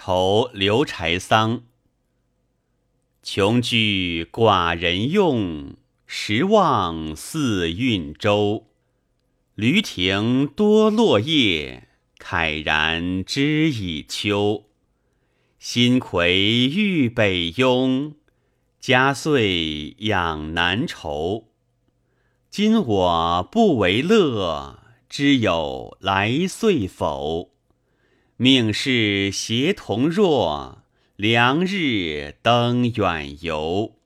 愁刘柴桑。穷居寡人用，时望似运舟。驴庭多落叶，慨然知已秋。新葵欲北拥，家岁养南畴。今我不为乐，知有来岁否？命是偕同若，良日登远游。